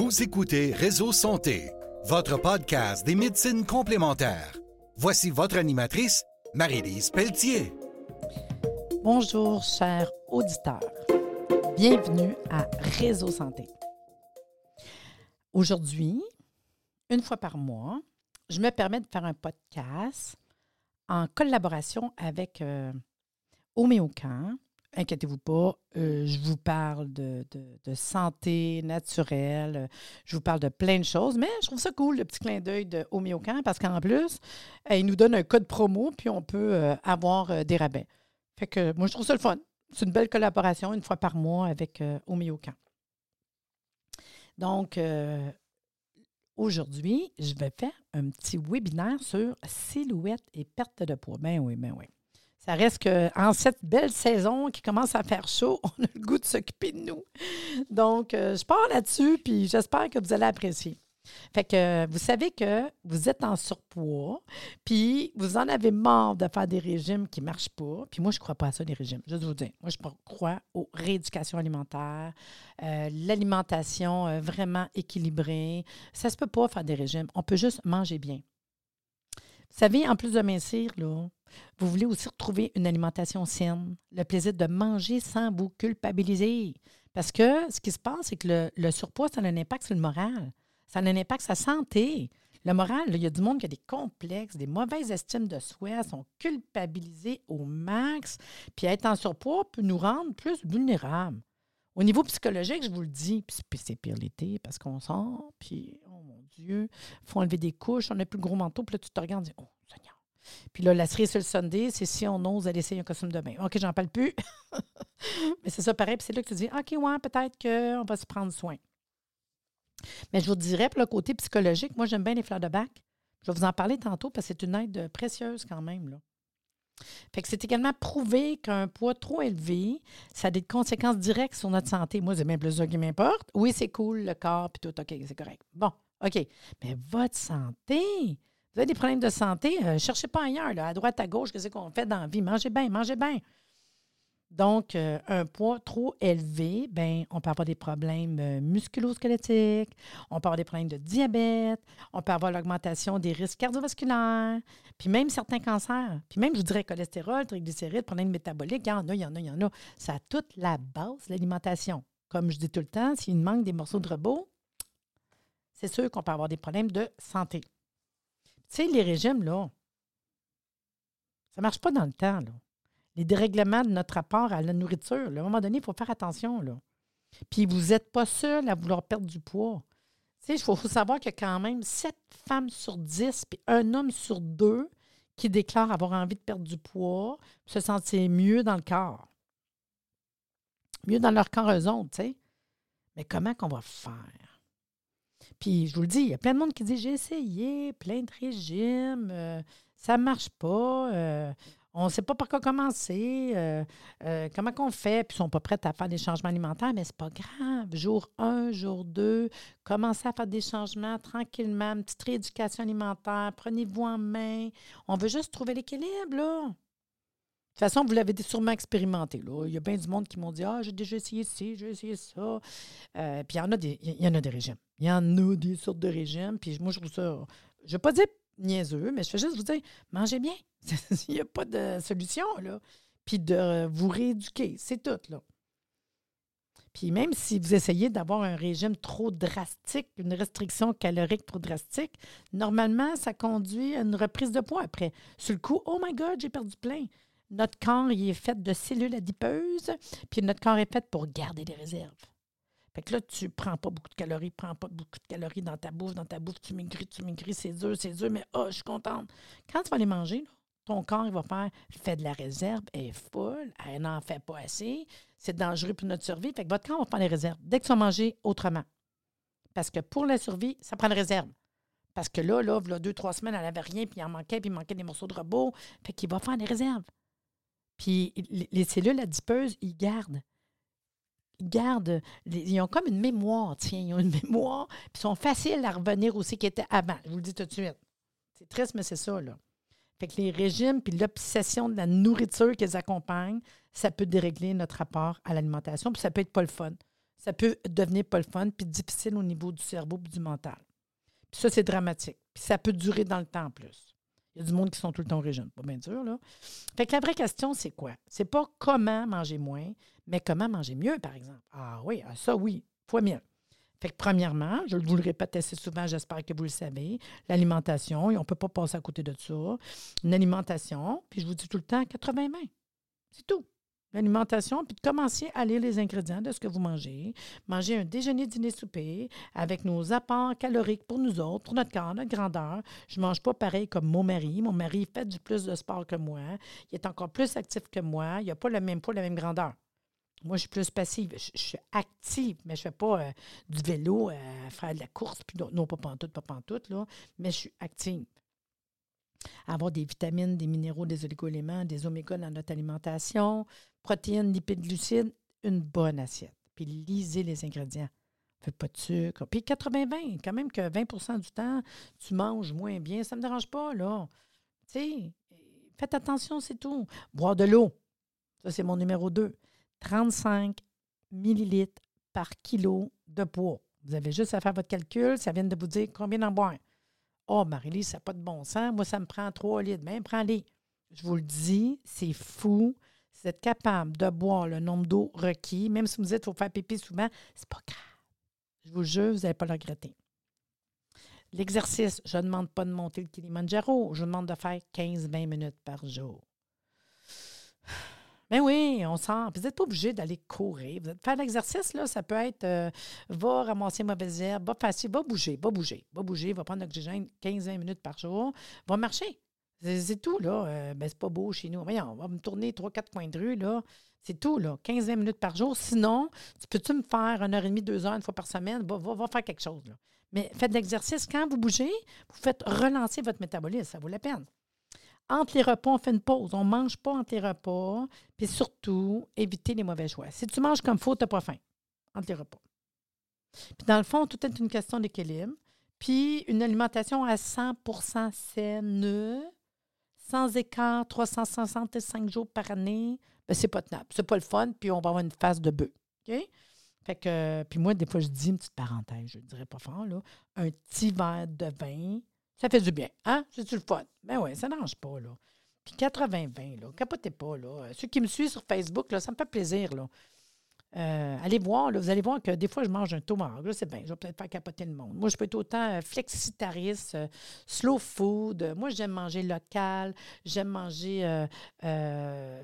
Vous écoutez Réseau Santé, votre podcast des médecines complémentaires. Voici votre animatrice, Marie-Lise Pelletier. Bonjour, chers auditeurs. Bienvenue à Réseau Santé. Aujourd'hui, une fois par mois, je me permets de faire un podcast en collaboration avec euh. Inquiétez-vous pas, euh, je vous parle de, santé naturelle, je vous parle de plein de choses, mais je trouve ça cool, le petit clin d'œil de Homéocan, parce qu'en plus, euh, il nous donne un code promo, puis on peut euh, avoir des rabais. Fait que moi, je trouve ça le fun. C'est une belle collaboration une fois par mois avec Homéocan. Donc, aujourd'hui, je vais faire un petit webinaire sur silhouette et perte de poids. Ben oui, ben oui. Ça reste qu'en cette belle saison qui commence à faire chaud, on a le goût de s'occuper de nous. Donc, euh, je pars là-dessus, puis j'espère que vous allez apprécier. Fait que vous savez que vous êtes en surpoids, puis vous en avez marre de faire des régimes qui ne marchent pas. Puis moi, je ne crois pas à ça, les régimes. Juste vous dire, moi, je crois aux rééducations alimentaires, euh, l'alimentation euh, vraiment équilibrée. Ça ne se peut pas faire des régimes. On peut juste manger bien. Vous savez, en plus de mincir, là, vous voulez aussi retrouver une alimentation saine, le plaisir de manger sans vous culpabiliser. Parce que ce qui se passe, c'est que le, surpoids, ça a un impact sur le moral. Ça a un impact sur sa santé. Le moral, il y a du monde qui a des complexes, des mauvaises estimes de soi, sont culpabilisés au max. Puis être en surpoids peut nous rendre plus vulnérables. Au niveau psychologique, je vous le dis, puis c'est pire l'été parce qu'on sort, puis oh mon Dieu, il faut enlever des couches, on a plus le gros manteau, puis là, tu te regardes et dis, oh puis là, la cerise sur le Sunday, c'est si on ose aller essayer un costume de bain. OK, j'en parle plus. Mais c'est ça pareil. Puis c'est là que tu dis, OK, ouais, peut-être qu'on va se prendre soin. Mais je vous dirais, pour le côté psychologique, moi, j'aime bien les fleurs de bac. Je vais vous en parler tantôt parce que c'est une aide précieuse quand même. Là. Fait que c'est également prouvé qu'un poids trop élevé, ça a des conséquences directes sur notre santé. Moi, c'est même plus ça qui m'importe. Oui, c'est cool, le corps, puis tout, OK, c'est correct. Bon, OK. Mais votre santé, vous avez des problèmes de santé, euh, cherchez pas ailleurs, à droite, à gauche, qu'est-ce qu'on fait dans la vie? Mangez bien, mangez bien. Donc, euh, un poids trop élevé, ben, on peut avoir des problèmes euh, musculo-squelettiques, on peut avoir des problèmes de diabète, on peut avoir l'augmentation des risques cardiovasculaires, puis même certains cancers, puis même, je dirais, cholestérol, triglycérides, problèmes métaboliques, il y en a, il y en a, il y en a. Ça a toute la base l'alimentation. Comme je dis tout le temps, s'il manque des morceaux de robot, c'est sûr qu'on peut avoir des problèmes de santé. Tu sais, les régimes, là, ça ne marche pas dans le temps, là. Les dérèglements de notre rapport à la nourriture, à un moment donné, il faut faire attention, là. Puis vous n'êtes pas seul à vouloir perdre du poids. Il faut, savoir a quand même 7 femmes sur 10, puis un homme sur deux qui déclarent avoir envie de perdre du poids, se sentir mieux dans le corps. Mieux dans leur corps eux autres, tu sais. Mais comment qu'on va faire? Puis je vous le dis, il y a plein de monde qui dit j'ai essayé plein de régimes, euh, ça ne marche pas, euh, on ne sait pas par quoi commencer, euh, comment qu'on fait, puis ils ne sont pas prêts à faire des changements alimentaires, mais ce n'est pas grave. Jour 1, jour 2, commencez à faire des changements tranquillement, une petite rééducation alimentaire, prenez-vous en main. On veut juste trouver l'équilibre, là. De toute façon, vous l'avez sûrement expérimenté. Là. Il y a bien du monde qui m'ont dit Ah, j'ai déjà essayé ci, j'ai essayé ça. puis il y en a des, il y en a des régimes. Il y en a des sortes de régimes. Puis moi, je trouve ça. Je ne vais pas dire niaiseux, mais je fais juste vous dire mangez bien. Il n'y a pas de solution, là. Puis de vous rééduquer. C'est tout, là. Puis même si vous essayez d'avoir un régime trop drastique, une restriction calorique trop drastique, normalement, ça conduit à une reprise de poids après. Sur le coup, oh my God, j'ai perdu plein. Notre corps, il est fait de cellules adipeuses, puis notre corps est fait pour garder des réserves. Fait que là, tu prends pas beaucoup de calories, prends pas beaucoup de calories dans ta bouffe, dans ta bouffe, tu maigris, tu maigris, c'est dur, c'est dur, mais oh, je suis contente. Quand tu vas les manger, ton corps, il va faire, fait de la réserve, elle est full, elle n'en fait pas assez, c'est dangereux pour notre survie. Fait que votre corps va faire les réserves dès que tu vas manger autrement. Parce que pour la survie, ça prend des réserve. Parce que là, là, là deux, trois semaines, elle n'avait rien, puis il en manquait, puis il manquait des morceaux de robot. Fait qu'il va faire des réserves. Puis les cellules adipeuses, ils gardent gardent, ils ont comme une mémoire, tiens, ils ont une mémoire, puis ils sont faciles à revenir aussi qui était avant. Je vous le dis tout de suite. C'est triste, mais c'est ça, là. Fait que les régimes puis l'obsession de la nourriture qu'ils accompagnent, ça peut dérégler notre rapport à l'alimentation, puis ça peut être pas le fun. ça peut devenir pas le fun, puis difficile au niveau du cerveau et du mental. Puis ça, c'est dramatique. Puis ça peut durer dans le temps en plus. Il y a du monde qui sont tout le temps au régime. Pas bien dur, là. Fait que la vraie question, c'est quoi? C'est pas comment manger moins, mais comment manger mieux, par exemple? Ah oui, ah, ça oui, fois mieux. Fait que premièrement, je vous le répète assez souvent, j'espère que vous le savez, l'alimentation, on ne peut pas passer à côté de ça. Une alimentation, puis je vous dis tout le temps, 80 mains. C'est tout l'alimentation, puis de commencer à lire les ingrédients de ce que vous mangez. Manger un déjeuner, dîner, souper avec nos apports caloriques pour nous autres, pour notre corps, notre grandeur. Je ne mange pas pareil comme mon mari. Mon mari fait du plus de sport que moi. Il est encore plus actif que moi. Il n'a pas le même poids, la même grandeur. Moi, je suis plus passive. Je, suis active, mais je ne fais pas euh, du vélo, euh, faire de la course, puis non, pas pantoute, pas pantoute, là, mais je suis active avoir des vitamines, des minéraux, des oligoéléments, des oméga dans notre alimentation, protéines, lipides, glucides, une bonne assiette. Puis lisez les ingrédients. Faites pas de sucre. Puis 80-20, quand même que 20% du temps, tu manges moins bien, ça ne me dérange pas, là. Tu sais, faites attention, c'est tout. Boire de l'eau. Ça, c'est mon numéro 2. 35 millilitres par kilo de poids. Vous avez juste à faire votre calcul, ça vient de vous dire combien d'en boire. Oh, Marie-Lise, ça n'a pas de bon sens. Moi, ça me prend trois litres. Bien, prends-les. Je vous le dis, c'est fou. Si vous êtes capable de boire le nombre d'eau requis, même si vous dites qu'il faut faire pipi souvent, c'est pas grave. Je vous jure, vous n'allez pas le regretter. L'exercice, je ne demande pas de monter le Kilimanjaro. Je demande de faire 15-20 minutes par jour. Ben oui, on sent. Vous n'êtes pas obligé d'aller courir. Vous êtes, faire l'exercice, là, ça peut être euh, va ramasser mauvaise herbe, va passer, va bouger, va bouger, va bouger, va prendre l'oxygène 15-20 minutes par jour, va marcher. C'est tout, là. Euh, ben, c'est pas beau chez nous. Voyons, on va me tourner 3-4 coins de rue, là. C'est tout, là. 15-20 minutes par jour. Sinon, tu peux-tu me faire une heure et demie, deux heures, une fois par semaine? Va, faire quelque chose. Mais faites l'exercice. Quand vous bougez, vous faites relancer votre métabolisme. Ça vaut la peine entre les repas, on fait une pause. On ne mange pas entre les repas. Puis surtout, éviter les mauvais choix. Si tu manges comme faut, tu n'as pas faim entre les repas. Puis dans le fond, tout est une question d'équilibre. Puis une alimentation à 100% saine, sans écart, 365 jours par année, ben c'est pas tenable. C'est pas le fun, puis on va avoir une phase de bœuf. OK? Fait que, puis moi, des fois, je dis une petite parenthèse, je ne dirais pas fort, là, un petit verre de vin ça fait du bien. Hein? C'est-tu le fun? Ben oui, ça n'arrange pas, là. Puis 80-20, là, capotez pas, là. Ceux qui me suivent sur Facebook, là, ça me fait plaisir, là. Euh, allez voir, là, vous allez voir que des fois, je mange un tomahawk. Là, c'est bien, je vais peut-être faire capoter le monde. Moi, je peux être autant euh, flexitariste, euh, slow food. Moi, j'aime manger local. J'aime manger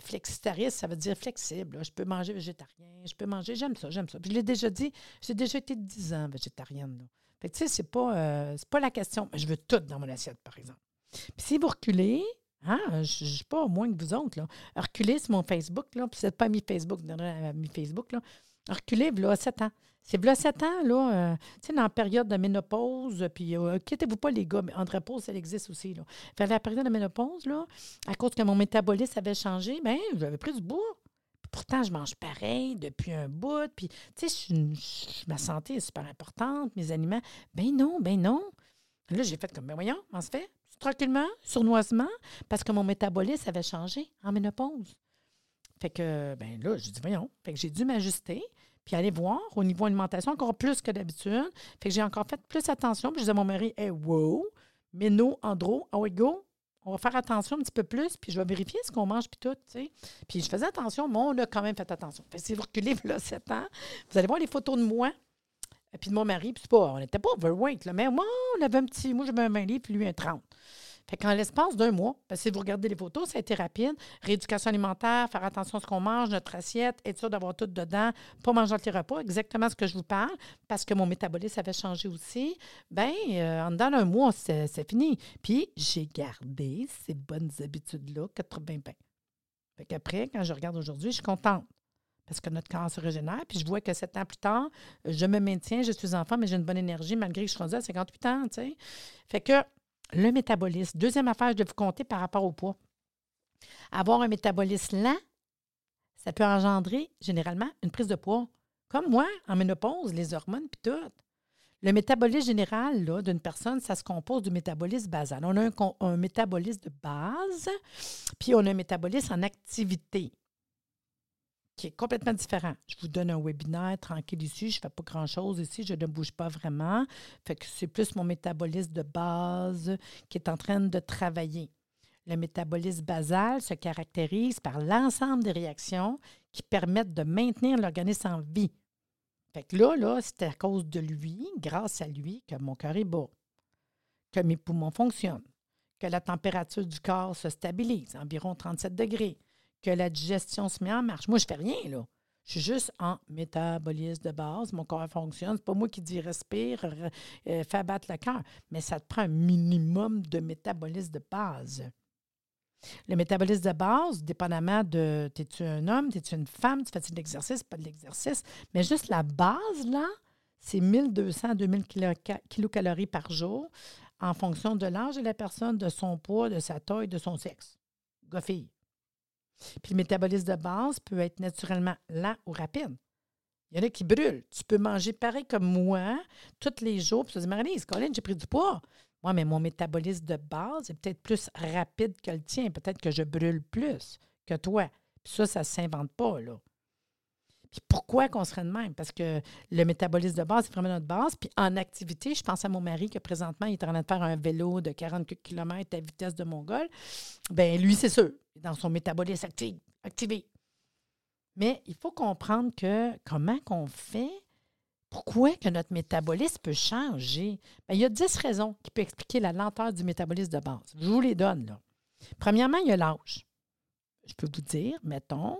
flexitariste, ça veut dire flexible. Je peux manger végétarien. Je peux manger, j'aime ça, j'aime ça. Je l'ai déjà dit, j'ai déjà été 10 ans végétarienne. Là. Tu sais, c'est pas, euh, pas la question. Je veux tout dans mon assiette, par exemple. Puis si vous reculez, hein, je ne suis pas moins que vous autres, là. Reculez sur mon Facebook, là, puis c'est pas mis Facebook, mis Facebook, là. Reculez, voilà 7 ans. C'est voilà 7 ans, là, euh, tu sais, dans la période de ménopause, puis euh, quittez-vous pas les gars, mais andropause, elle existe aussi, là. Fait la période de ménopause, là, à cause que mon métabolisme avait changé, bien, j'avais pris du bois. Pourtant, je mange pareil depuis un bout. Puis, tu sais, ma santé est super importante, mes aliments. Ben non, ben non. Là, j'ai fait comme, ben voyons, on se fait? Tranquillement, sournoisement, parce que mon métabolisme avait changé en ménopause. Fait que, ben là, j'ai dit, voyons. Fait que j'ai dû m'ajuster, puis aller voir au niveau alimentation encore plus que d'habitude. Fait que j'ai encore fait plus attention. Puis je disais à mon mari, hey, wow, méno, andro, oh, go, on va faire attention un petit peu plus, puis je vais vérifier ce qu'on mange, puis tout, tu sais. Puis je faisais attention, mais on a quand même fait attention. Fait si vous reculez, là, 7 ans, vous allez voir les photos de moi, puis de mon mari, puis pas, on n'était pas overweight, là, mais moi, on avait un petit, moi, j'avais un 20 livres, puis lui, un 30. Fait qu'en l'espace d'un mois, que si vous regardez les photos, ça a été rapide. Rééducation alimentaire, faire attention à ce qu'on mange, notre assiette, être sûr d'avoir tout dedans, pas manger entre les repas, exactement ce que je vous parle, parce que mon métabolisme avait changé aussi. Bien, euh, en dedans d'un mois, c'est fini. Puis, j'ai gardé ces bonnes habitudes-là 80 pains. Fait qu'après, quand je regarde aujourd'hui, je suis contente parce que notre se régénère. Puis je vois que sept ans plus tard, je me maintiens, je suis enfant, mais j'ai une bonne énergie malgré que je suis rendue à 58 ans, tu sais. Fait que le métabolisme. Deuxième affaire, je vais vous compter par rapport au poids. Avoir un métabolisme lent, ça peut engendrer généralement une prise de poids. Comme moi, en ménopause, les hormones, puis tout. Le métabolisme général d'une personne, ça se compose du métabolisme basal. On a un, un métabolisme de base, puis on a un métabolisme en activité. Qui est complètement différent. Je vous donne un webinaire tranquille ici, je ne fais pas grand-chose ici, je ne bouge pas vraiment. Fait que c'est plus mon métabolisme de base qui est en train de travailler. Le métabolisme basal se caractérise par l'ensemble des réactions qui permettent de maintenir l'organisme en vie. Fait que là, là, c'est à cause de lui, grâce à lui, que mon cœur est bas, que mes poumons fonctionnent, que la température du corps se stabilise, environ 37 degrés, que la digestion se met en marche. Moi, je fais rien, là. Je suis juste en métabolisme de base. Mon corps fonctionne. Ce pas moi qui dis respire, euh, fais battre le cœur. Mais ça te prend un minimum de métabolisme de base. Le métabolisme de base, dépendamment de es-tu un homme, es-tu une femme, tu fais de l'exercice, pas de l'exercice, mais juste la base, là, c'est 1200 à 2000 kilocalories par jour en fonction de l'âge de la personne, de son poids, de sa taille, de son sexe. Gars-fille. Puis le métabolisme de base peut être naturellement lent ou rapide. Il y en a qui brûlent. Tu peux manger pareil comme moi tous les jours. Puis tu te dis, Marie-Lise, Colin, j'ai pris du poids. Moi, mais mon métabolisme de base est peut-être plus rapide que le tien. Peut-être que je brûle plus que toi. Puis ça, ça ne s'invente pas, là. Pourquoi qu'on serait de même? Parce que le métabolisme de base, c'est vraiment notre base. Puis en activité, je pense à mon mari que présentement, il est en train de faire un vélo de 40 km à vitesse de Mongol. Bien, lui, c'est sûr, dans son métabolisme actif, activé. Mais il faut comprendre que comment qu'on fait, pourquoi que notre métabolisme peut changer? Bien, il y a 10 raisons qui peuvent expliquer la lenteur du métabolisme de base. Je vous les donne, là. Premièrement, il y a l'âge. Je peux vous dire, mettons,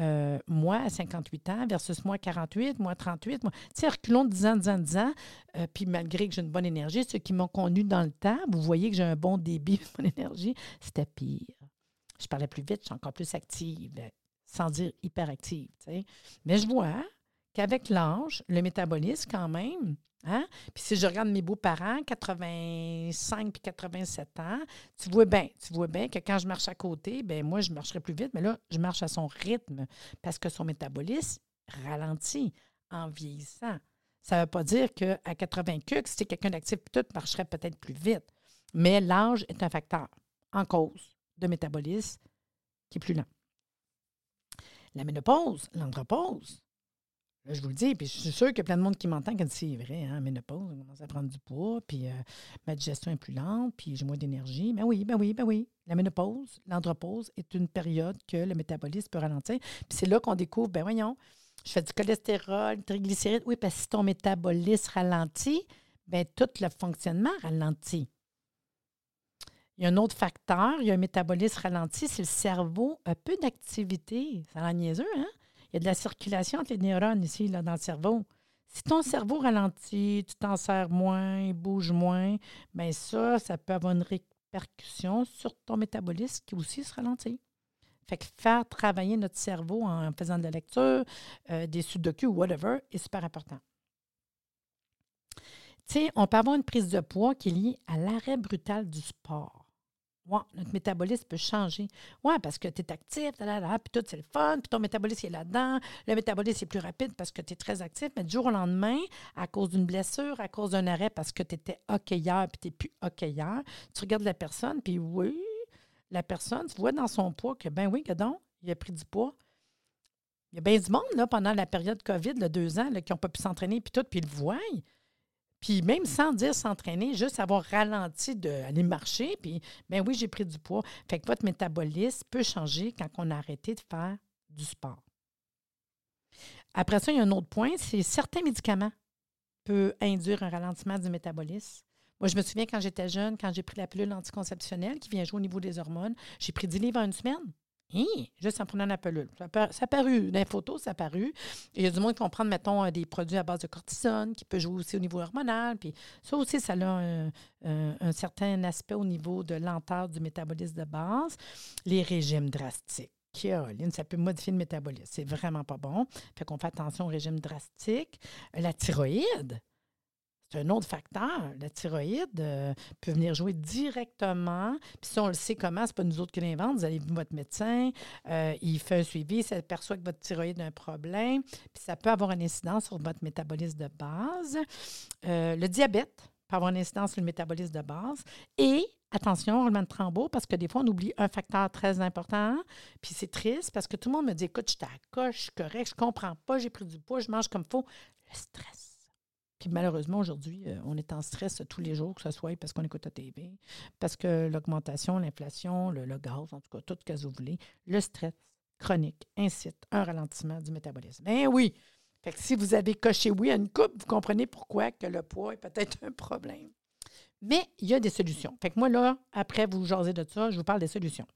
euh, moi à 58 ans versus moi 48, moi 38. Moi, tu sais, reculons de 10 ans, 10 ans, 10 ans, euh, puis malgré que j'ai une bonne énergie, ceux qui m'ont connu dans le temps, vous voyez que j'ai un bon débit, de bonne énergie, c'était pire. Je parlais plus vite, je suis encore plus active, sans dire hyperactive. Mais je vois qu'avec l'âge, le métabolisme, quand même, Hein? Puis si je regarde mes beaux-parents, 85 puis 87 ans, tu vois bien, tu vois bien que quand je marche à côté, ben moi, je marcherai plus vite, mais là, je marche à son rythme parce que son métabolisme ralentit en vieillissant. Ça ne veut pas dire qu'à 80 cucs, si tu es quelqu'un d'actif, tout marcherait peut-être plus vite. Mais l'âge est un facteur en cause de métabolisme qui est plus lent. La ménopause, l'andropause, Je vous le dis, puis je suis sûre qu'il y a plein de monde qui m'entend quand c'est vrai, hein, ménopause, on commence à prendre du poids, puis euh, ma digestion est plus lente, puis j'ai moins d'énergie. Mais oui, ben oui, ben oui. La ménopause, l'andropause est une période que le métabolisme peut ralentir. Puis c'est là qu'on découvre, ben voyons, je fais du cholestérol, triglycérides. Oui, parce que si ton métabolisme ralentit, ben tout le fonctionnement ralentit. Il y a un autre facteur, il y a un métabolisme ralenti, c'est le cerveau a peu d'activité. Ça a niaiseux, hein? Il y a de la circulation entre les neurones ici, là, dans le cerveau. Si ton cerveau ralentit, tu t'en sers moins, il bouge moins, bien ça, ça peut avoir une répercussion sur ton métabolisme qui aussi se ralentit. Fait que faire travailler notre cerveau en faisant de la lecture, euh, des sudoku ou whatever, est super important. Tu sais, on peut avoir une prise de poids qui est liée à l'arrêt brutal du sport. Ouais, notre métabolisme peut changer. Oui, parce que tu es actif, puis tout, c'est le fun, puis ton métabolisme est là-dedans. Le métabolisme est plus rapide parce que tu es très actif, mais du jour au lendemain, à cause d'une blessure, à cause d'un arrêt, parce que tu étais hier, puis tu n'es plus hier, tu regardes la personne, puis oui, la personne, tu vois dans son poids que, ben oui, que donc, il a pris du poids. Il y a bien du monde, là, pendant la période COVID, le deux ans, qui n'ont pas pu s'entraîner, puis tout, puis ils le voient. Puis même sans dire s'entraîner, juste avoir ralenti d'aller marcher, puis ben oui, j'ai pris du poids. Fait que votre métabolisme peut changer quand on a arrêté de faire du sport. Après ça, il y a un autre point, c'est certains médicaments peuvent induire un ralentissement du métabolisme. Moi, je me souviens quand j'étais jeune, quand j'ai pris la pilule anticonceptionnelle qui vient jouer au niveau des hormones, j'ai pris 10 livres en une semaine. Hein? Juste en prenant la pelule. Ça a paru, dans les photos, ça a paru. Il y a du monde qui vont prendre, mettons, euh, des produits à base de cortisone, qui peut jouer aussi au niveau hormonal. Puis ça aussi, ça a un, certain aspect au niveau de lenteur du métabolisme de base. Les régimes drastiques. Ça peut modifier le métabolisme. C'est vraiment pas bon. Fait qu'on fait attention au régime drastique. La thyroïde, c'est un autre facteur. La thyroïde euh, peut venir jouer directement. Puis si on le sait comment, ce n'est pas nous autres qui l'inventent. Vous allez voir votre médecin, euh, il fait un suivi, il s'aperçoit que votre thyroïde a un problème. Puis ça peut avoir une incidence sur votre métabolisme de base. Euh, le diabète peut avoir une incidence sur le métabolisme de base. Et attention, roulement de tambour, parce que des fois, on oublie un facteur très important. Puis c'est triste parce que tout le monde me dit Écoute, je suis à la coche, je suis correct, je comprends pas, j'ai pris du poids, je mange comme il faut. Le stress. Puis malheureusement, aujourd'hui, euh, on est en stress tous les jours, que ce soit parce qu'on écoute la TV, parce que l'augmentation, l'inflation, le, le gaz, en tout cas, tout ce que vous voulez, le stress chronique incite un ralentissement du métabolisme. Ben oui! Fait que si vous avez coché oui à une coupe, vous comprenez pourquoi que le poids est peut-être un problème. Mais il y a des solutions. Fait que moi, là, après vous jaser de ça, je vous parle des solutions.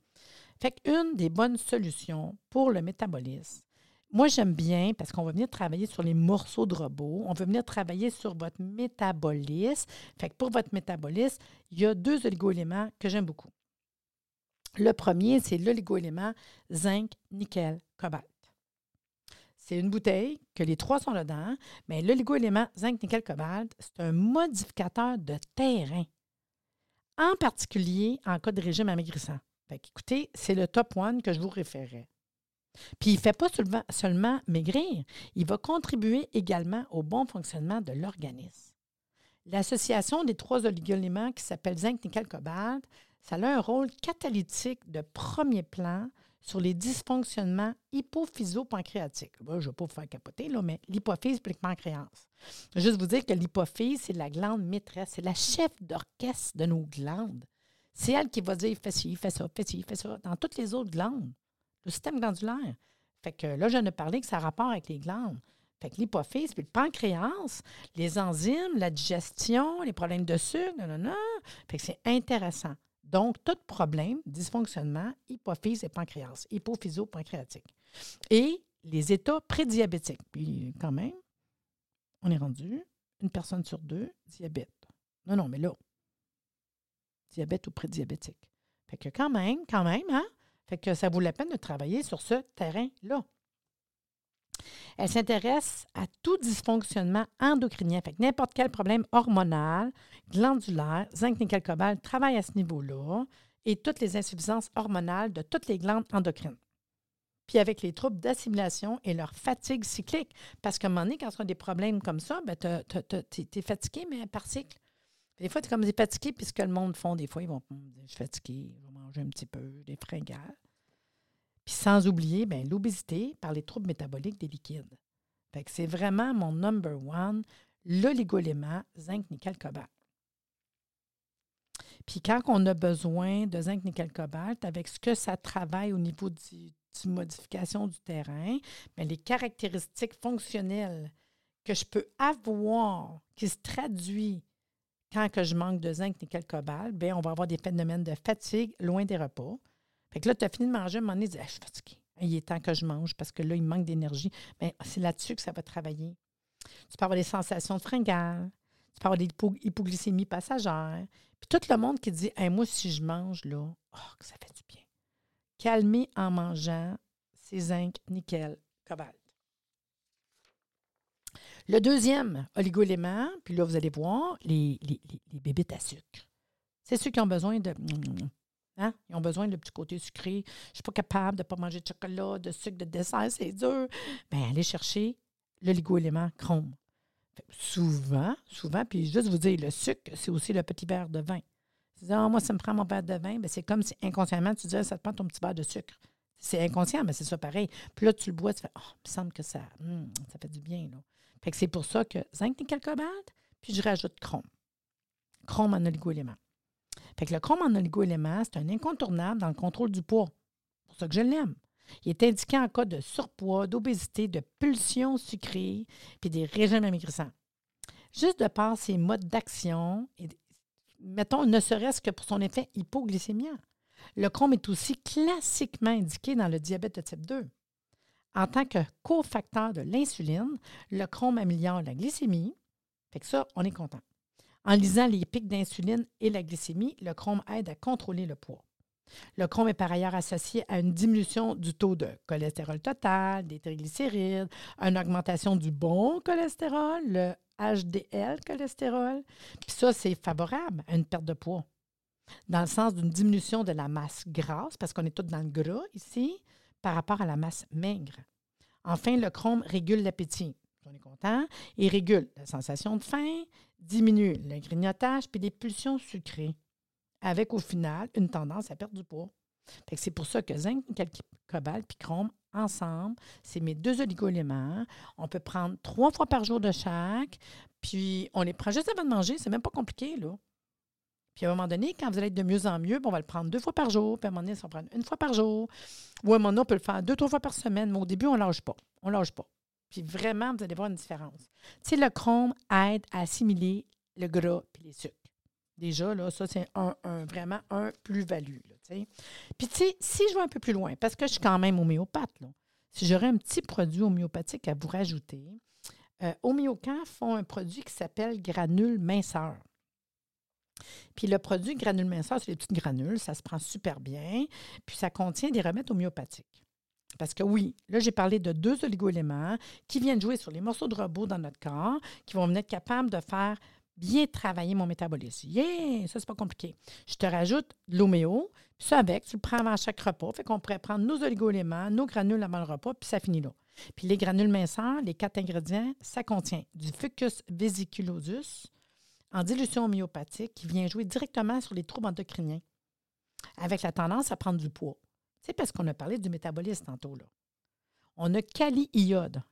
Fait qu'une des bonnes solutions pour le métabolisme, moi, j'aime bien parce qu'on va venir travailler sur les morceaux de robot. On va venir travailler sur votre métabolisme. Fait pour votre métabolisme, il y a deux oligo-éléments que j'aime beaucoup. Le premier, c'est l'oligo-élément zinc, nickel, cobalt. C'est une bouteille que les trois sont dedans, mais l'oligo-élément zinc, nickel, cobalt, c'est un modificateur de terrain, en particulier en cas de régime amaigrissant. Fait écoutez, c'est le top one que je vous référais. Puis il ne fait pas seulement maigrir, il va contribuer également au bon fonctionnement de l'organisme. L'association des trois oligo-éléments qui s'appelle zinc, nickel, cobalt, ça a un rôle catalytique de premier plan sur les dysfonctionnements hypophyso-pancréatiques. je ne vais pas vous faire capoter, là, mais l'hypophyse et pancréas. Juste vous dire que l'hypophyse, c'est la glande maîtresse, c'est la chef d'orchestre de nos glandes. C'est elle qui va dire fais ci, fais ça, fais ci, fais ça, dans toutes les autres glandes, le système glandulaire. Fait que là, je ne parlais que ça a rapport avec les glandes. Fait que l'hypophyse, puis le pancréas, les enzymes, la digestion, les problèmes de sucre, non, non, Fait que c'est intéressant. Donc, tout problème, dysfonctionnement, hypophyse et pancréas, hypophyso-pancréatique. Et les états prédiabétiques. Puis, quand même, on est rendu une personne sur deux, diabète. Non, non, mais là, diabète ou prédiabétique. Fait que quand même, quand même, hein? Fait que ça vaut la peine de travailler sur ce terrain-là. Elle s'intéresse à tout dysfonctionnement endocrinien. Fait n'importe quel problème hormonal, glandulaire, zinc, nickel, cobalt travaille à ce niveau-là et toutes les insuffisances hormonales de toutes les glandes endocrines. Puis avec les troubles d'assimilation et leur fatigue cyclique. Parce qu'à un moment donné, quand on a des problèmes comme ça, ben tu es, fatigué, mais par cycle. Des fois, tu es comme des fatigués, puis ce que le monde font, des fois, ils vont je suis fatigué, un petit peu, des fringales. Puis sans oublier ben, l'obésité par les troubles métaboliques des liquides. Fait c'est vraiment mon number one, l'oligolément zinc, nickel, cobalt. Puis quand on a besoin de zinc, nickel, cobalt, avec ce que ça travaille au niveau du, modification du terrain, bien, les caractéristiques fonctionnelles que je peux avoir qui se traduit quand que je manque de zinc, nickel, cobalt, bien, on va avoir des phénomènes de fatigue loin des repas. Fait que là, tu as fini de manger, à un moment donné, tu dis ah, Je suis fatigué. Il est temps que je mange parce que là, il manque d'énergie. Mais c'est là-dessus que ça va travailler. Tu peux avoir des sensations de fringales. Tu peux avoir des hypoglycémies passagères. Puis tout le monde qui dit Moi, si je mange, là, oh, que ça fait du bien. Calmer en mangeant, c'est zinc, nickel, cobalt. Le deuxième oligo-élément, puis là, vous allez voir, les, les, bébites à sucre. C'est ceux qui ont besoin de Hein? Ils ont besoin de petit côté sucré. Je ne suis pas capable de ne pas manger de chocolat, de sucre, de dessert, c'est dur. Bien, allez chercher l'oligo-élément chrome. Souvent, souvent, puis juste vous dire, le sucre, c'est aussi le petit verre de vin. Tu dis, ah, moi, ça me prend mon verre de vin. Bien, c'est comme si inconsciemment, tu disais, ça te prend ton petit verre de sucre. C'est inconscient, mais c'est ça pareil. Puis là, tu le bois, tu fais, oh, il me semble que ça, hmm, ça fait du bien. Là. Fait c'est pour ça que zinc, nickel, cobalt, puis je rajoute chrome. Chrome en oligo-élément. Fait que le chrome en oligo-éléments, c'est un incontournable dans le contrôle du poids. C'est pour ça que je l'aime. Il est indiqué en cas de surpoids, d'obésité, de pulsions sucrées, puis des régimes amaigrissants. Juste de par ses modes d'action, mettons, ne serait-ce que pour son effet hypoglycémien. Le chrome est aussi classiquement indiqué dans le diabète de type 2. En tant que cofacteur de l'insuline, le chrome améliore la glycémie. Fait que ça, on est content. En lisant les pics d'insuline et la glycémie, le chrome aide à contrôler le poids. Le chrome est par ailleurs associé à une diminution du taux de cholestérol total, des triglycérides, une augmentation du bon cholestérol, le HDL cholestérol. Puis ça, c'est favorable à une perte de poids. Dans le sens d'une diminution de la masse grasse, parce qu'on est tous dans le gras ici, par rapport à la masse maigre. Enfin, le chrome régule l'appétit. On est content. Il régule la sensation de faim, diminue le grignotage puis les pulsions sucrées. avec au final une tendance à perdre du poids. c'est pour ça que zinc, cobalt puis chrome, ensemble, c'est mes deux oligoéléments. On peut prendre trois fois par jour de chaque, puis on les prend juste avant de manger. C'est même pas compliqué, là. Puis à un moment donné, quand vous allez être de mieux en mieux, on va le prendre deux fois par jour. Puis à un moment donné, ça va prendre une fois par jour. Ou à un moment donné, on peut le faire deux, trois fois par semaine. Mais au début, on ne lâche pas. On ne lâche pas. Puis vraiment, vous allez voir une différence. Tu sais, le chrome aide à assimiler le gras et les sucres. Déjà, là, ça, c'est un, vraiment un plus-value. Puis, tu sais, si je vais un peu plus loin, parce que je suis quand même homéopathe, là, si j'aurais un petit produit homéopathique à vous rajouter, euh, Homéocan font un produit qui s'appelle granule minceur. Puis le produit granule minceur, c'est les petites granules, ça se prend super bien. Puis ça contient des remèdes homéopathiques. Parce que oui, là, j'ai parlé de deux oligo-éléments qui viennent jouer sur les morceaux de robot dans notre corps, qui vont être capables de faire bien travailler mon métabolisme. Yeah! Ça, c'est pas compliqué. Je te rajoute l'homéo, ça avec, tu le prends avant chaque repas. Fait qu'on pourrait prendre nos oligo-éléments, nos granules avant le repas, puis ça finit là. Puis les granules minceurs, les quatre ingrédients, ça contient du fucus vesiculosus en dilution homéopathique qui vient jouer directement sur les troubles endocriniens, avec la tendance à prendre du poids. C'est parce qu'on a parlé du métabolisme tantôt. Là. On a kali-iode.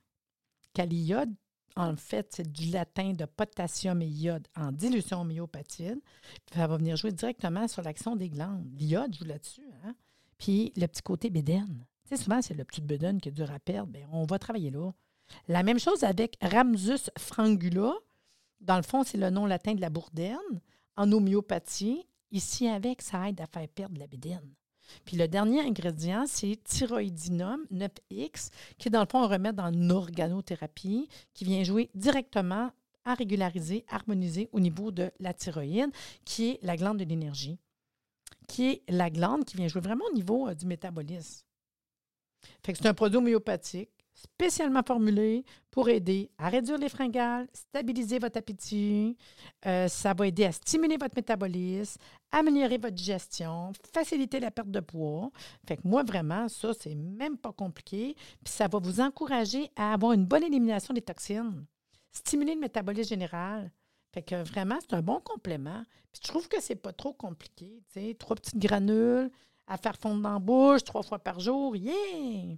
Kali-iode, en fait, c'est du latin de potassium et iode en dilution homéopathique. Ça va venir jouer directement sur l'action des glandes. L'iode joue là-dessus. Hein? Puis le petit côté bédène. Tu sais, souvent, c'est le petit bédène qui est dur à perdre. Bien, on va travailler là. La même chose avec Ramsus frangula. Dans le fond, c'est le nom latin de la bourdaine. En homéopathie, ici avec, ça aide à faire perdre la bédène. Puis le dernier ingrédient, c'est thyroïdinum 9X, qui dans le fond un remède en organothérapie, qui vient jouer directement à régulariser, harmoniser au niveau de la thyroïde, qui est la glande de l'énergie, qui est la glande qui vient jouer vraiment au niveau euh, du métabolisme. Fait c'est un produit homéopathique spécialement formulé pour aider à réduire les fringales, stabiliser votre appétit. Euh, ça va aider à stimuler votre métabolisme, améliorer votre digestion, faciliter la perte de poids. Fait que moi, vraiment, ça, c'est même pas compliqué. Puis ça va vous encourager à avoir une bonne élimination des toxines, stimuler le métabolisme général. Fait que vraiment, c'est un bon complément. Je trouve que c'est pas trop compliqué. Trois petites granules à faire fondre dans la bouche trois fois par jour. Yeah!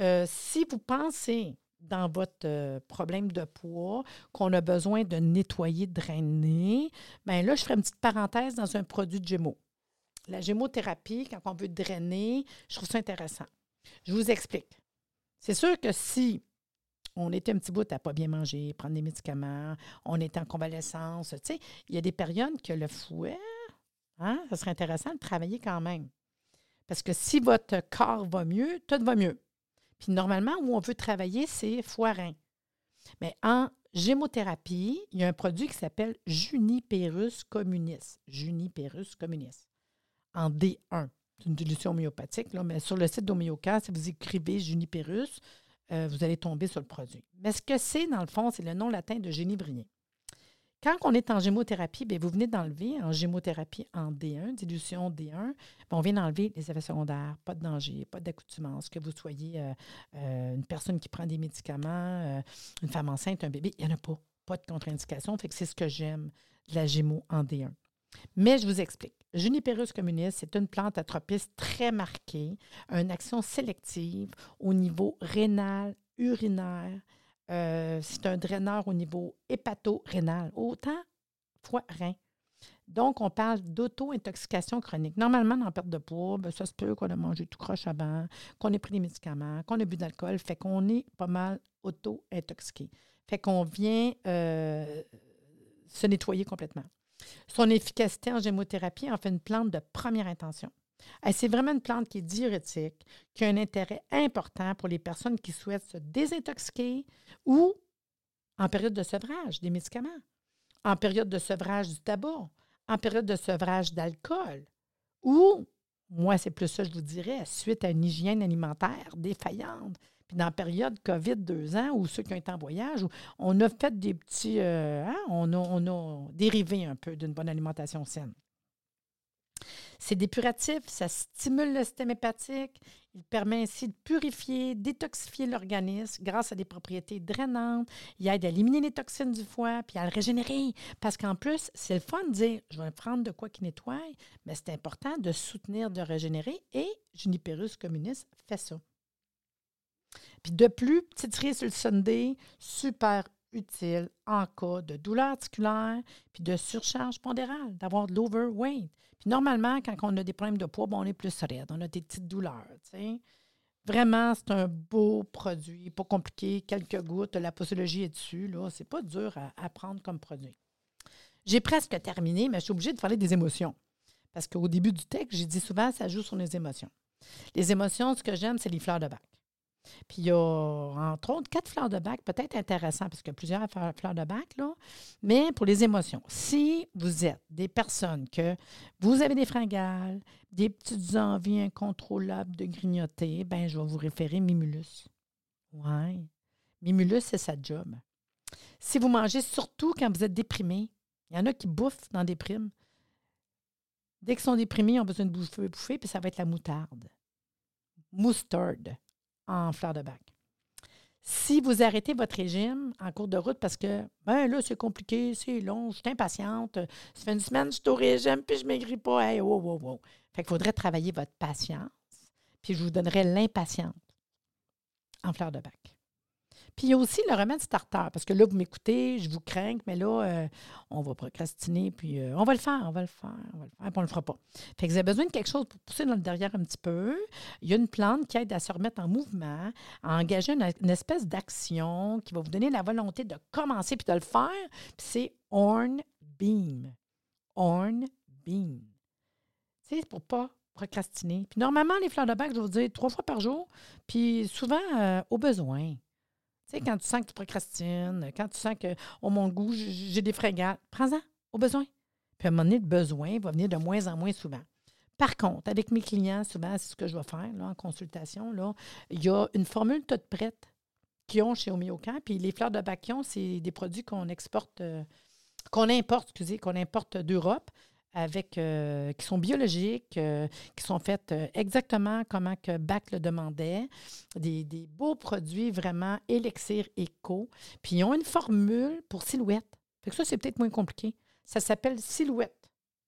Euh, si vous pensez dans votre euh, problème de poids qu'on a besoin de nettoyer, de drainer, bien là, je ferai une petite parenthèse dans un produit de Gémeaux. La gémothérapie, quand on veut drainer, je trouve ça intéressant. Je vous explique. C'est sûr que si on était un petit bout à pas bien manger, prendre des médicaments, on est en convalescence, tu sais, il y a des périodes que le fouet, hein, ça serait intéressant de travailler quand même. Parce que si votre corps va mieux, tout va mieux. Puis normalement, où on veut travailler, c'est foirin. Mais en gémothérapie, il y a un produit qui s'appelle Juniperus communis. Juniperus communis. En D1. C'est une dilution homéopathique, là, mais sur le site d'Homéoca, si vous écrivez Juniperus, euh, vous allez tomber sur le produit. Mais ce que c'est, dans le fond, c'est le nom latin de génibrien. Quand on est en gémothérapie, bien, vous venez d'enlever en gémothérapie en D1, dilution D1, bien, on vient d'enlever les effets secondaires, pas de danger, pas d'accoutumance, que vous soyez euh, euh, une personne qui prend des médicaments, euh, une femme enceinte, un bébé, il n'y en a pas, pas de contre-indication. C'est ce que j'aime de la gémo en D1. Mais je vous explique. Juniperus communis, c'est une plante atropiste très marquée, une action sélective au niveau rénal, urinaire, euh, c'est un draineur au niveau hépato-rénal, autant foie-rein. Donc, on parle d'auto-intoxication chronique. Normalement, la perte de poids, ben, ça se peut qu'on a mangé tout croche avant, qu'on ait pris des médicaments, qu'on a bu d'alcool, fait qu'on est pas mal auto-intoxiqué. Fait qu'on vient euh, se nettoyer complètement. Son efficacité en gémothérapie en fait une plante de première intention. C'est vraiment une plante qui est diurétique, qui a un intérêt important pour les personnes qui souhaitent se désintoxiquer ou en période de sevrage des médicaments, en période de sevrage du tabac, en période de sevrage d'alcool ou, moi, c'est plus ça, je vous dirais, suite à une hygiène alimentaire défaillante. Puis dans la période COVID, deux ans, ou ceux qui ont été en voyage, où on a fait des petits. Euh, hein, on, on a dérivé un peu d'une bonne alimentation saine. C'est dépuratif, ça stimule le système hépatique, Il permet ainsi de purifier, détoxifier l'organisme grâce à des propriétés drainantes. Il aide à éliminer les toxines du foie puis à le régénérer. Parce qu'en plus, c'est le fun de dire je vais prendre de quoi qui nettoie, mais c'est important de soutenir, de régénérer et Juniperus communis fait ça. Puis de plus, petit trier sur le Sunday, super utile en cas de douleur articulaire puis de surcharge pondérale, d'avoir de l'overweight. Puis normalement, quand on a des problèmes de poids, on est plus raide, on a des petites douleurs. Vraiment, c'est un beau produit, pas compliqué, quelques gouttes, la posologie est dessus. Là, c'est pas dur à, prendre comme produit. J'ai presque terminé, mais je suis obligée de parler des émotions. Parce qu'au début du texte, j'ai dit souvent, ça joue sur les émotions. Les émotions, ce que j'aime, c'est les fleurs de bac. Puis il y a, entre autres, quatre fleurs de bac, peut-être intéressant parce qu'il y a plusieurs fleurs de bac, là. Mais pour les émotions, si vous êtes des personnes que vous avez des fringales, des petites envies incontrôlables de grignoter, ben je vais vous référer Mimulus. Oui. Mimulus, c'est sa job. Si vous mangez surtout quand vous êtes déprimé, il y en a qui bouffent dans des primes. Dès qu'ils sont déprimés, ils ont besoin de bouffer, bouffer, puis ça va être la moutarde. Mustard en fleurs de bac. Si vous arrêtez votre régime en cours de route parce que, ben là, c'est compliqué, c'est long, je suis impatiente, ça fait une semaine, je suis au régime, puis je ne maigris pas, hey, wow, wow, wow. Fait qu'il faudrait travailler votre patience, puis je vous donnerai l'impatience en fleurs de bac. Puis il y a aussi le remède starter, parce que là, vous m'écoutez, je vous crains, mais là, euh, on va procrastiner, puis euh, on va le faire, on va le faire, on va le faire, puis on ne le fera pas. Fait que vous avez besoin de quelque chose pour pousser dans le derrière un petit peu. Il y a une plante qui aide à se remettre en mouvement, à engager une, espèce d'action qui va vous donner la volonté de commencer puis de le faire. Puis c'est Horn Beam. Horn Beam. C'est pour pas procrastiner. Puis normalement, les fleurs de bac, je vais vous dire trois fois par jour, puis souvent euh, au besoin. Tu sais, quand tu sens que tu procrastines, quand tu sens que, oh mon goût, j'ai des frégates, prends-en, au besoin. Puis à un moment donné, le besoin va venir de moins en moins souvent. Par contre, avec mes clients, souvent, c'est ce que je vais faire là, en consultation. Là, il y a une formule toute prête qu'ils ont chez Homéocan. Puis les fleurs de bacchion, c'est des produits qu'on exporte, euh, qu'on importe, excusez, qu'on importe d'Europe avec, euh, qui sont biologiques, euh, qui sont faites euh, exactement comment que Bach le demandait. Des, beaux produits vraiment élixir éco. Puis ils ont une formule pour silhouette. Fait que ça, c'est peut-être moins compliqué. Ça s'appelle silhouette.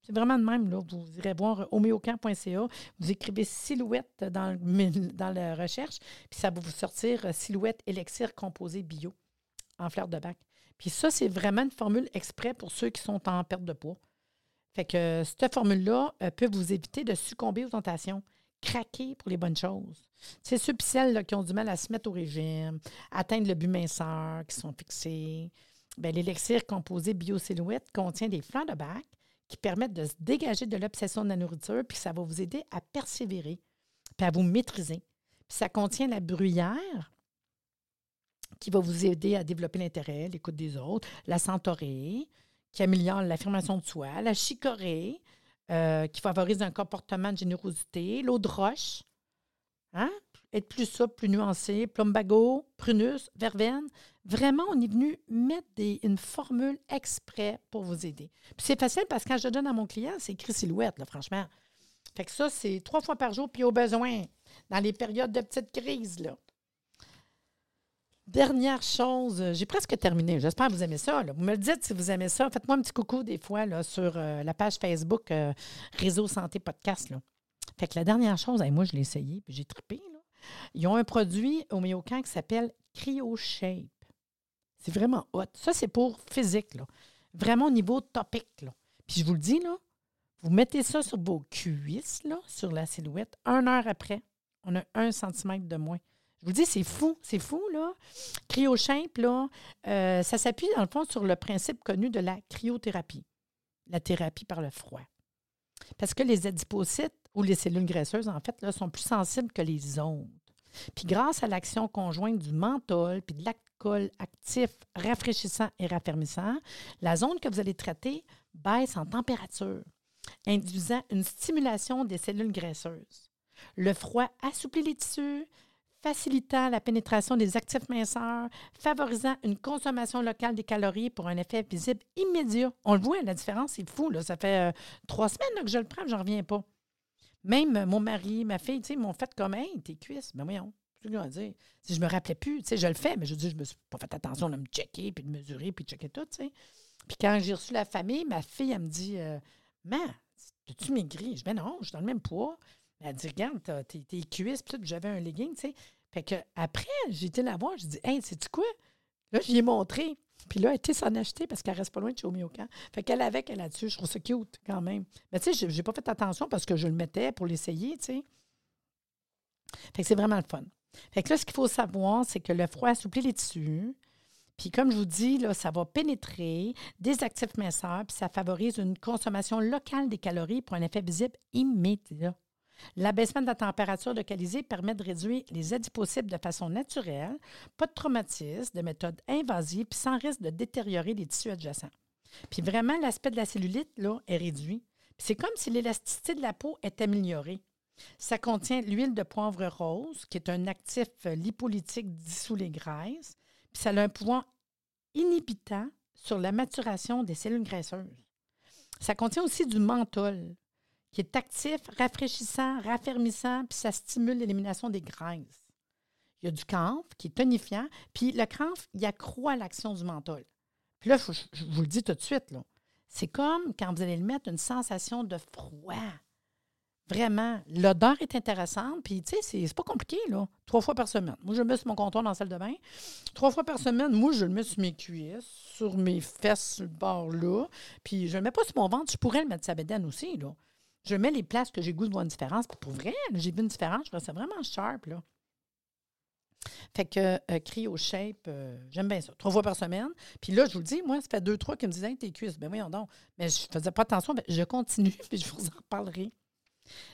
C'est vraiment de même. Là. Vous irez voir homéocamp.ca, vous écrivez silhouette dans, dans la recherche, puis ça va vous sortir silhouette élixir composé bio en fleurs de bac. Puis ça, c'est vraiment une formule exprès pour ceux qui sont en perte de poids. Fait que cette formule-là euh, peut vous éviter de succomber aux tentations, craquer pour les bonnes choses. C'est ceux qui ont du mal à se mettre au régime, atteindre le but minceur, qui sont fixés. Ben, l'élixir composé BioSilhouette contient des flancs de bac qui permettent de se dégager de l'obsession de la nourriture, puis ça va vous aider à persévérer, puis à vous maîtriser. Puis ça contient la bruyère, qui va vous aider à développer l'intérêt, l'écoute des autres, la centaurée, qui améliore l'affirmation de soi, la chicorée, euh, qui favorise un comportement de générosité, l'eau de roche, hein? être plus souple, plus nuancé, plombago, prunus, verveine. Vraiment, on est venu mettre une formule exprès pour vous aider. Puis c'est facile parce que quand je donne à mon client, c'est écrit silhouette, là, franchement. Fait que ça, c'est trois fois par jour, puis au besoin, dans les périodes de petite crise, là. Dernière chose, j'ai presque terminé. J'espère que vous aimez ça. Vous me le dites si vous aimez ça. Faites-moi un petit coucou des fois sur euh, la page Facebook euh, Réseau Santé Podcast. Fait que la dernière chose, moi je l'ai essayé puis j'ai trippé. Ils ont un produit au Myocan qui s'appelle CryoShape. C'est vraiment hot. Ça, c'est pour physique. Vraiment au niveau topique. Puis je vous le dis, là, vous mettez ça sur vos cuisses, là, sur la silhouette. Une heure après, on a un centimètre de moins. Je vous dis, c'est fou, c'est fou, là. Cryoshape, là, euh, ça s'appuie, dans le fond, sur le principe connu de la cryothérapie, la thérapie par le froid. Parce que les adipocytes ou les cellules graisseuses, en fait, là, sont plus sensibles que les ondes. Puis grâce à l'action conjointe du menthol puis de l'alcool actif rafraîchissant et raffermissant, la zone que vous allez traiter baisse en température, induisant une stimulation des cellules graisseuses. Le froid assouplit les tissus, facilitant la pénétration des actifs minceurs, favorisant une consommation locale des calories pour un effet visible immédiat. On le voit, la différence, c'est fou. Là. Ça fait euh, trois semaines que je le prends, je n'en reviens pas. Même mon mari, ma fille, tu sais, m'ont fait comme, tes cuisses. Ben voyons, je dire? Si je me rappelais plus, tu je le fais, mais je dis, je me suis pas fait attention de me checker, puis de mesurer, puis de checker tout. Puis quand j'ai reçu la famille, ma fille, elle me dit, euh, as-tu maigri? Je dis, ben non, je suis dans le même poids. Elle dit, regarde, tes, tes cuisses, puis j'avais un legging, tu sais. Fait que après, j'ai été la voir, je dis, hey, sais-tu quoi? Là, lui ai montré. Puis là, elle était s'en acheter parce qu'elle reste pas loin de chez Omiocan. Fait qu'elle avait qu'elle là-dessus. Je trouve ça cute quand même. Mais tu sais, j'ai pas fait attention parce que je le mettais pour l'essayer, tu sais. Fait que c'est vraiment le fun. Fait que là, ce qu'il faut savoir, c'est que le froid assouplit les tissus. Puis comme je vous dis, là, ça va pénétrer des actifs minceurs, puis ça favorise une consommation locale des calories pour un effet visible immédiat. L'abaissement de la température localisée permet de réduire les adipocytes de façon naturelle, pas de traumatisme, de méthode invasive, puis sans risque de détériorer les tissus adjacents. Puis vraiment, l'aspect de la cellulite là, est réduit. C'est comme si l'élasticité de la peau est améliorée. Ça contient l'huile de poivre rose, qui est un actif lipolytique dissous les graisses, puis ça a un pouvoir inhibitant sur la maturation des cellules graisseuses. Ça contient aussi du menthol, qui est actif, rafraîchissant, raffermissant, puis ça stimule l'élimination des graisses. Il y a du camphre qui est tonifiant, puis le camphre, il accroît l'action du menthol. Puis là, je, vous le dis tout de suite, c'est comme quand vous allez le mettre, une sensation de froid. Vraiment, l'odeur est intéressante, puis tu sais, c'est pas compliqué, là. Trois fois par semaine. Moi, je mets sur mon comptoir dans la salle de bain. Trois fois par semaine, moi, je le mets sur mes cuisses, sur mes fesses, sur le bord là. Puis je le mets pas sur mon ventre. Je pourrais le mettre sur la bédaine aussi, là. Je mets les places que j'ai goût de voir une différence. Puis pour vrai, j'ai vu une différence. Je ça vraiment sharp, là. Fait que euh, Cryo Shape, euh, j'aime bien ça. Trois fois par semaine. Puis là, je vous le dis, moi, ça fait deux, trois qui me disaient tes cuisses. Ben voyons donc. Mais je faisais pas attention. je continue, puis je vous en reparlerai.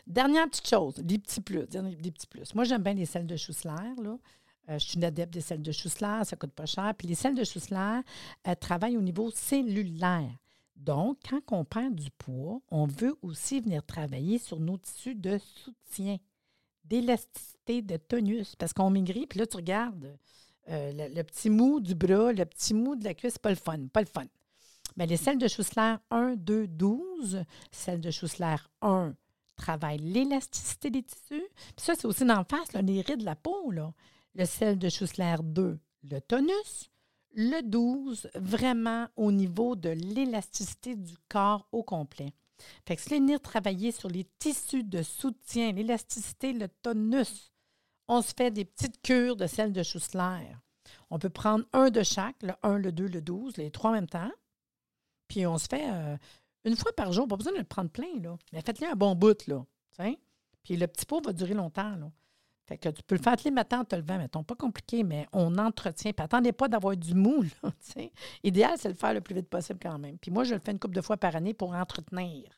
Dernière petite chose, des petits plus. Petits plus. Moi, j'aime bien les sels de Schussler. Là. Euh, je suis une adepte des sels de Schussler, ça ne coûte pas cher. Puis les sels de Schussler travaillent au niveau cellulaire. Donc, quand on perd du poids, on veut aussi venir travailler sur nos tissus de soutien, d'élasticité, de tonus. Parce qu'on maigrit, puis là, tu regardes euh, le, petit mou du bras, le petit mou de la cuisse, pas le fun, pas le fun. Mais les selles de Schussler 1, 2, 12, celles de Schussler 1 travaillent l'élasticité des tissus. Puis ça, c'est aussi dans face, là, les rides de la peau. Là. Le sel de Schussler 2, le tonus le 12, vraiment au niveau de l'élasticité du corps au complet. Fait que si venir travailler sur les tissus de soutien, l'élasticité, le tonus, on se fait des petites cures de sel de Schussler. On peut prendre un de chaque, le 1, le 2, le 12, les trois en même temps. Puis on se fait euh, une fois par jour, pas besoin de le prendre plein, là. Mais faites-le un bon bout, là. Puis le petit pot va durer longtemps, là. Fait que tu peux le les matins en te levant, mettons, pas compliqué, mais on entretient. Puis attendez pas d'avoir du mou, là, Idéal, c'est le faire le plus vite possible quand même. Puis moi, je le fais une couple de fois par année pour entretenir.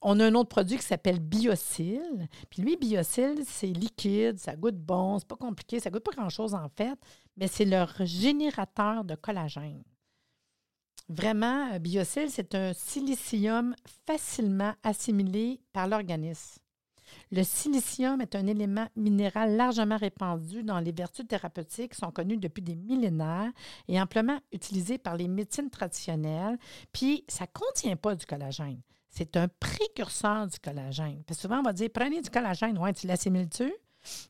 On a un autre produit qui s'appelle Biocil. Puis lui, Biocil, c'est liquide, ça goûte bon, c'est pas compliqué, ça goûte pas grand-chose en fait, mais c'est leur générateur de collagène. Vraiment, euh, Biocil, c'est un silicium facilement assimilé par l'organisme. Le silicium est un élément minéral largement répandu dans les vertus thérapeutiques qui sont connues depuis des millénaires et amplement utilisées par les médecines traditionnelles. Puis, ça ne contient pas du collagène. C'est un précurseur du collagène. Que souvent, on va dire prenez du collagène. Ouais, tu l'assimiles-tu?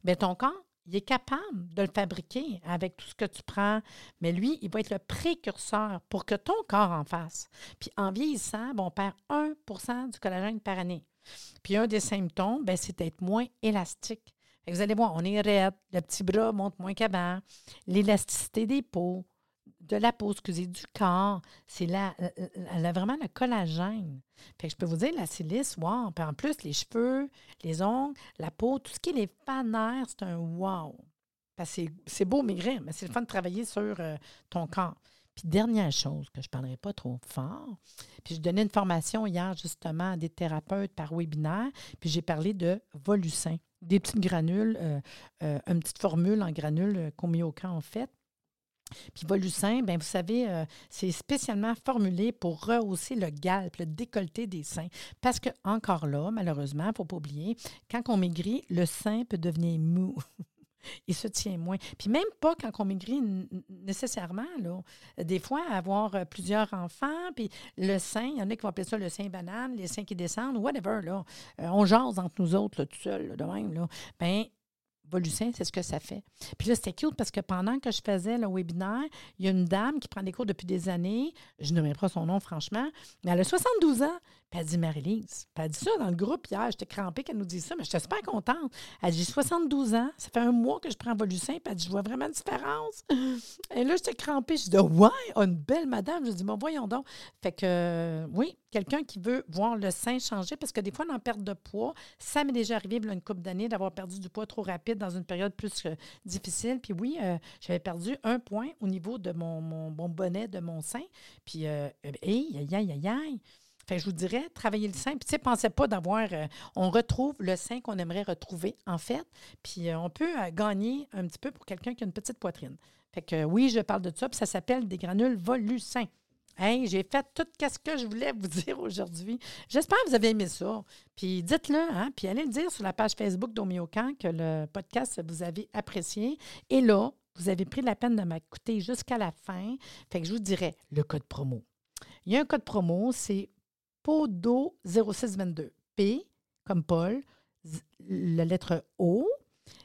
Bien, ton corps, il est capable de le fabriquer avec tout ce que tu prends, mais lui, il va être le précurseur pour que ton corps en fasse. Puis en vieillissant, on perd 1% du collagène par année. Puis un des symptômes, ben, c'est d'être moins élastique. vous allez voir, on est raide, le petit bras monte moins qu'avant, l'élasticité des peaux, de la peau, excusez, du corps, c'est elle a vraiment le collagène. Fait que je peux vous dire, la silice, wow. Puis en plus, les cheveux, les ongles, la peau, tout ce qui est les fanères, c'est un wow. C'est beau maigrir, mais c'est le fun de travailler sur euh, ton corps. Puis dernière chose que je ne parlerai pas trop fort, puis je donnais une formation hier justement à des thérapeutes par webinaire, puis j'ai parlé de Volucin, des petites granules, euh, euh, une petite formule en granules euh, qu'on met au camp en fait. Puis Volucin, bien, vous savez, c'est spécialement formulé pour rehausser le galp, le décolleté des seins. Parce que, encore là, malheureusement, il ne faut pas oublier, quand on maigrit, le sein peut devenir mou. il se tient moins. Puis même pas quand on maigrit nécessairement. Des fois, avoir euh, plusieurs enfants, puis le sein, il y en a qui vont appeler ça le sein banane, les seins qui descendent, whatever. Euh, on jase entre nous autres, tout seul, de même, là. Bien, Volucin, c'est ce que ça fait. Puis là, c'était cute parce que pendant que je faisais le webinaire, il y a une dame qui prend des cours depuis des années. Je ne pas son nom, franchement, mais elle a 72 ans. Puis elle dit Marie-Lise. Elle dit ça dans le groupe hier. J'étais crampée qu'elle nous dise ça, mais j'étais super contente. Elle dit J'ai 72 ans. Ça fait un mois que je prends Volucin. Puis elle dit Je vois vraiment une différence. Et là, j'étais crampée. Je dis Ouais, une belle madame. Je dis Bon, voyons donc. Fait que, oui, quelqu'un qui veut voir le sein changer, parce que des fois, on en perte de poids. Ça m'est déjà arrivé, il une couple d'années, d'avoir perdu du poids trop rapide dans une période plus euh, difficile. Puis oui, euh, j'avais perdu un point au niveau de mon, bonnet de mon sein. Puis, euh, aïe, aïe, aïe, aïe. Je vous dirais, travailler le sein. Puis, tu sais, pensez pas d'avoir. Euh, on retrouve le sein qu'on aimerait retrouver, en fait. Puis, euh, on peut euh, gagner un petit peu pour quelqu'un qui a une petite poitrine. Fait que oui, je parle de ça. Puis, ça s'appelle des granules Volucin. Hey, j'ai fait tout ce que je voulais vous dire aujourd'hui. J'espère que vous avez aimé ça. Puis dites-le, hein? Puis allez le dire sur la page Facebook d'Omiocan que le podcast vous avez apprécié. Et là, vous avez pris la peine de m'écouter jusqu'à la fin. Fait que je vous dirais le code promo. Il y a un code promo, c'est PODO 0622. P comme Paul, la lettre O.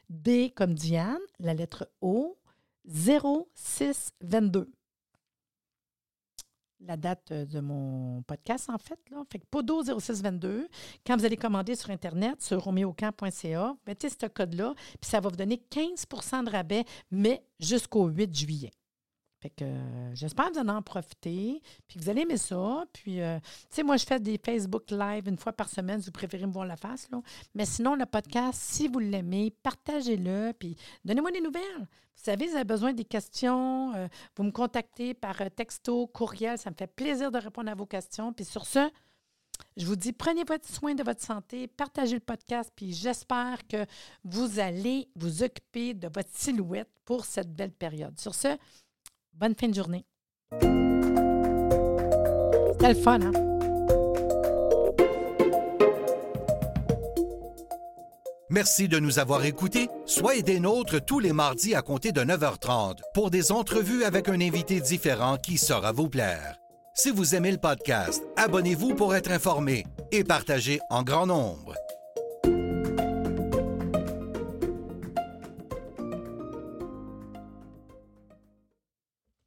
D comme Diane, la lettre O. 0622 la date de mon podcast, en fait. Fait Podo 0622, quand vous allez commander sur Internet, sur roméocamp.ca, mettez ce code-là, puis ça va vous donner 15% de rabais, mais jusqu'au 8 juillet. Fait que euh, j'espère que vous en profiter, puis vous allez aimer ça. Puis, euh, tu sais, moi, je fais des Facebook Live une fois par semaine, si vous préférez me voir la face, là. Mais sinon, le podcast, si vous l'aimez, partagez-le, puis donnez-moi des nouvelles. Vous savez, vous avez besoin des questions, euh, vous me contactez par texto, courriel, ça me fait plaisir de répondre à vos questions. Puis sur ce, je vous dis, prenez votre soin de votre santé, partagez le podcast, puis j'espère que vous allez vous occuper de votre silhouette pour cette belle période. Sur ce, Bonne fin de journée. C'était le fun, hein? Merci de nous avoir écoutés. Soyez des nôtres tous les mardis à compter de 9h30 pour des entrevues avec un invité différent qui saura vous plaire. Si vous aimez le podcast, abonnez-vous pour être informé et partagez en grand nombre.